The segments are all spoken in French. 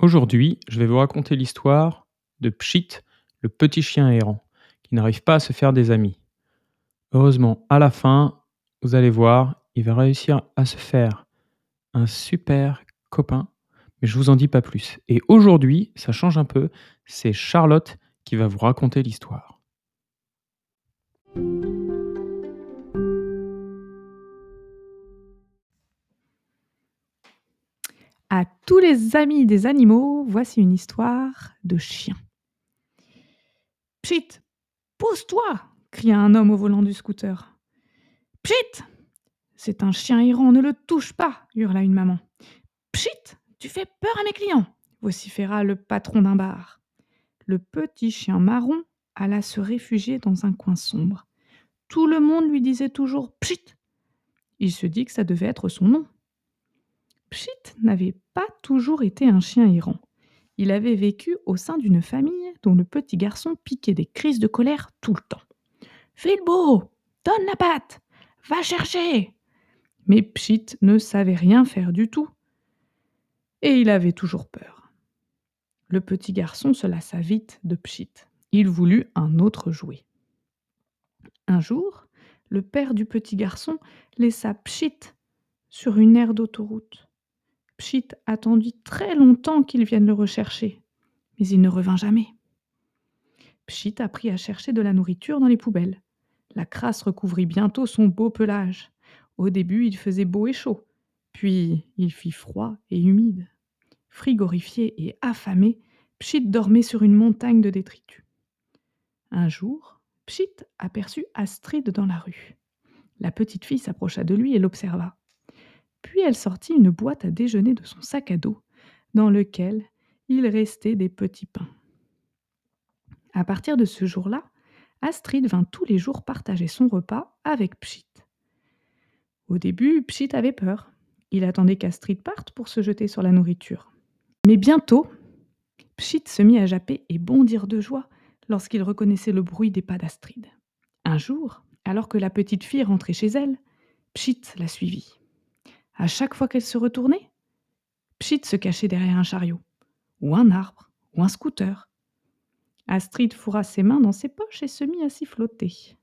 Aujourd'hui, je vais vous raconter l'histoire de Pchit, le petit chien errant, qui n'arrive pas à se faire des amis. Heureusement, à la fin, vous allez voir, il va réussir à se faire un super copain, mais je vous en dis pas plus. Et aujourd'hui, ça change un peu, c'est Charlotte qui va vous raconter l'histoire. À tous les amis des animaux, voici une histoire de chien. Pchit, pousse-toi cria un homme au volant du scooter. Pchit C'est un chien errant, ne le touche pas hurla une maman. Pchit Tu fais peur à mes clients vociféra le patron d'un bar. Le petit chien marron alla se réfugier dans un coin sombre. Tout le monde lui disait toujours Pchit Il se dit que ça devait être son nom. Pchit n'avait toujours été un chien errant. Il avait vécu au sein d'une famille dont le petit garçon piquait des crises de colère tout le temps. Filbo, donne la patte, va chercher. Mais Pchit ne savait rien faire du tout. Et il avait toujours peur. Le petit garçon se lassa vite de Pchit. Il voulut un autre jouet. Un jour, le père du petit garçon laissa Pchit sur une aire d'autoroute. Pchit attendit très longtemps qu'il vienne le rechercher, mais il ne revint jamais. Pchit apprit à chercher de la nourriture dans les poubelles. La crasse recouvrit bientôt son beau pelage. Au début, il faisait beau et chaud, puis il fit froid et humide. Frigorifié et affamé, Pchit dormait sur une montagne de détritus. Un jour, Pchit aperçut Astrid dans la rue. La petite fille s'approcha de lui et l'observa. Puis elle sortit une boîte à déjeuner de son sac à dos, dans lequel il restait des petits pains. À partir de ce jour-là, Astrid vint tous les jours partager son repas avec Pchit. Au début, Pchit avait peur. Il attendait qu'Astrid parte pour se jeter sur la nourriture. Mais bientôt, Pchit se mit à japper et bondir de joie lorsqu'il reconnaissait le bruit des pas d'Astrid. Un jour, alors que la petite fille rentrait chez elle, Pchit la suivit. À chaque fois qu'elle se retournait, Pchit se cachait derrière un chariot, ou un arbre, ou un scooter. Astrid fourra ses mains dans ses poches et se mit à siffloter.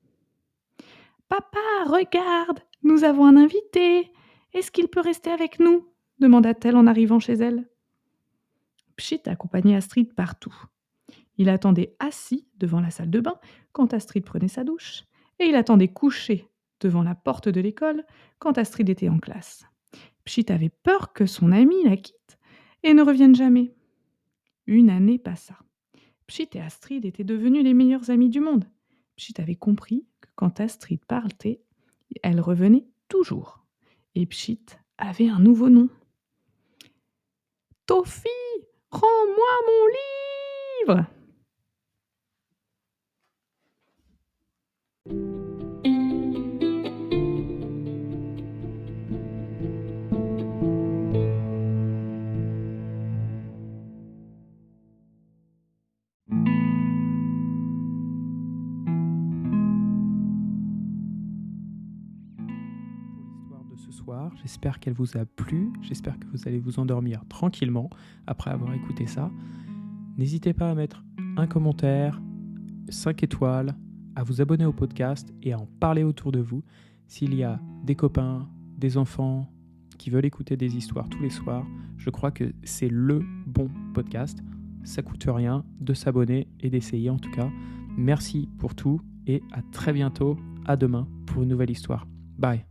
Papa, regarde, nous avons un invité. Est-ce qu'il peut rester avec nous? demanda-t-elle en arrivant chez elle. Pchit accompagnait Astrid partout. Il attendait assis devant la salle de bain quand Astrid prenait sa douche, et il attendait couché devant la porte de l'école quand Astrid était en classe. Pchit avait peur que son ami la quitte et ne revienne jamais. Une année passa. Pchit et Astrid étaient devenus les meilleurs amis du monde. Pchit avait compris que quand Astrid partait, elle revenait toujours. Et Pchit avait un nouveau nom. Tofi, rends-moi mon livre J'espère qu'elle vous a plu. J'espère que vous allez vous endormir tranquillement après avoir écouté ça. N'hésitez pas à mettre un commentaire, 5 étoiles, à vous abonner au podcast et à en parler autour de vous. S'il y a des copains, des enfants qui veulent écouter des histoires tous les soirs, je crois que c'est le bon podcast. Ça coûte rien de s'abonner et d'essayer en tout cas. Merci pour tout et à très bientôt. À demain pour une nouvelle histoire. Bye.